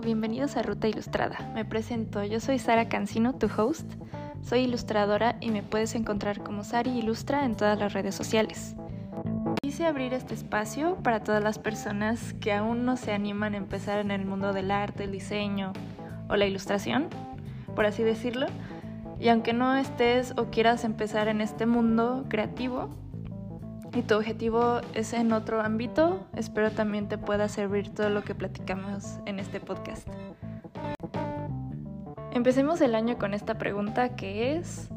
bienvenidos a Ruta Ilustrada. Me presento, yo soy Sara Cancino, tu host. Soy ilustradora y me puedes encontrar como Sari Ilustra en todas las redes sociales. Quise abrir este espacio para todas las personas que aún no se animan a empezar en el mundo del arte, el diseño o la ilustración, por así decirlo. Y aunque no estés o quieras empezar en este mundo creativo, y tu objetivo es en otro ámbito, espero también te pueda servir todo lo que platicamos en este podcast. Empecemos el año con esta pregunta que es,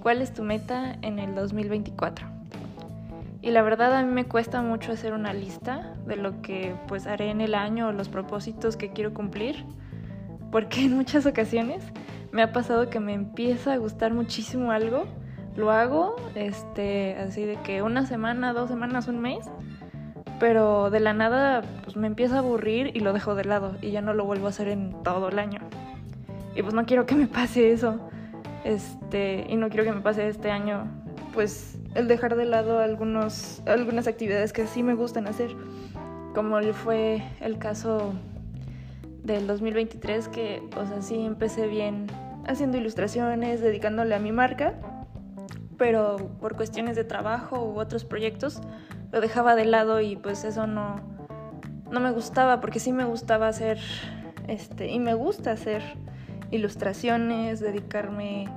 ¿cuál es tu meta en el 2024? Y la verdad a mí me cuesta mucho hacer una lista de lo que pues haré en el año o los propósitos que quiero cumplir, porque en muchas ocasiones me ha pasado que me empieza a gustar muchísimo algo lo hago, este, así de que una semana, dos semanas, un mes, pero de la nada pues me empieza a aburrir y lo dejo de lado y ya no lo vuelvo a hacer en todo el año. Y pues no quiero que me pase eso, este, y no quiero que me pase este año, pues el dejar de lado algunos, algunas actividades que sí me gustan hacer, como fue el caso del 2023 que, o sea, empecé bien haciendo ilustraciones, dedicándole a mi marca pero por cuestiones de trabajo u otros proyectos lo dejaba de lado y pues eso no, no me gustaba porque sí me gustaba hacer este y me gusta hacer ilustraciones, dedicarme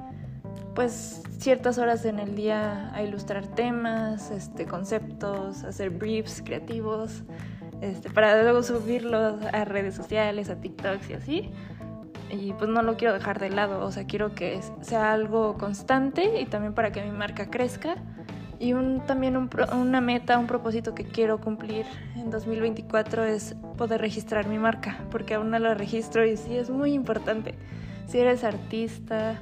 pues ciertas horas en el día a ilustrar temas, este conceptos, hacer briefs creativos, este para luego subirlos a redes sociales, a TikToks y así y pues no lo quiero dejar de lado, o sea, quiero que sea algo constante y también para que mi marca crezca. Y un, también una meta, un propósito que quiero cumplir en 2024 es poder registrar mi marca, porque aún no lo registro y sí es muy importante. Si eres artista,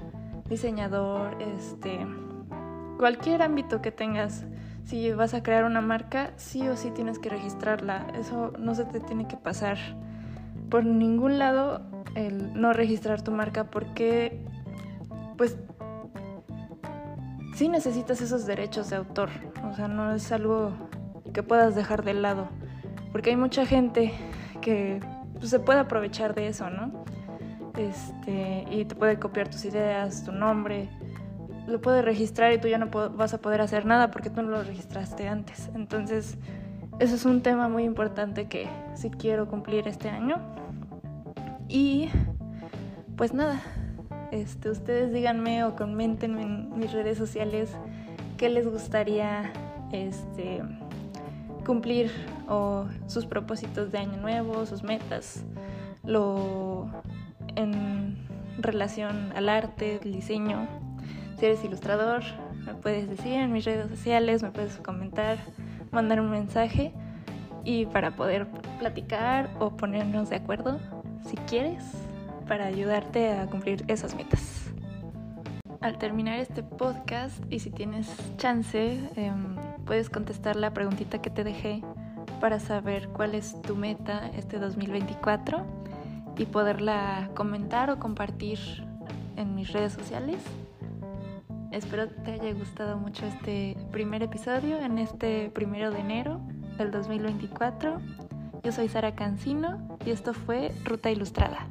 diseñador, este, cualquier ámbito que tengas, si vas a crear una marca, sí o sí tienes que registrarla. Eso no se te tiene que pasar por ningún lado el no registrar tu marca porque pues sí necesitas esos derechos de autor, o sea, no es algo que puedas dejar de lado, porque hay mucha gente que pues, se puede aprovechar de eso, ¿no? Este, y te puede copiar tus ideas, tu nombre, lo puede registrar y tú ya no vas a poder hacer nada porque tú no lo registraste antes. Entonces, eso es un tema muy importante que sí quiero cumplir este año. Y pues nada, este, ustedes díganme o comenten en mis redes sociales qué les gustaría este, cumplir o sus propósitos de año nuevo, sus metas, lo en relación al arte, el diseño. Si eres ilustrador, me puedes decir en mis redes sociales, me puedes comentar, mandar un mensaje y para poder platicar o ponernos de acuerdo si quieres, para ayudarte a cumplir esas metas. Al terminar este podcast, y si tienes chance, em, puedes contestar la preguntita que te dejé para saber cuál es tu meta este 2024 y poderla comentar o compartir en mis redes sociales. Espero te haya gustado mucho este primer episodio en este primero de enero del 2024 yo soy Sara Cancino y esto fue Ruta Ilustrada.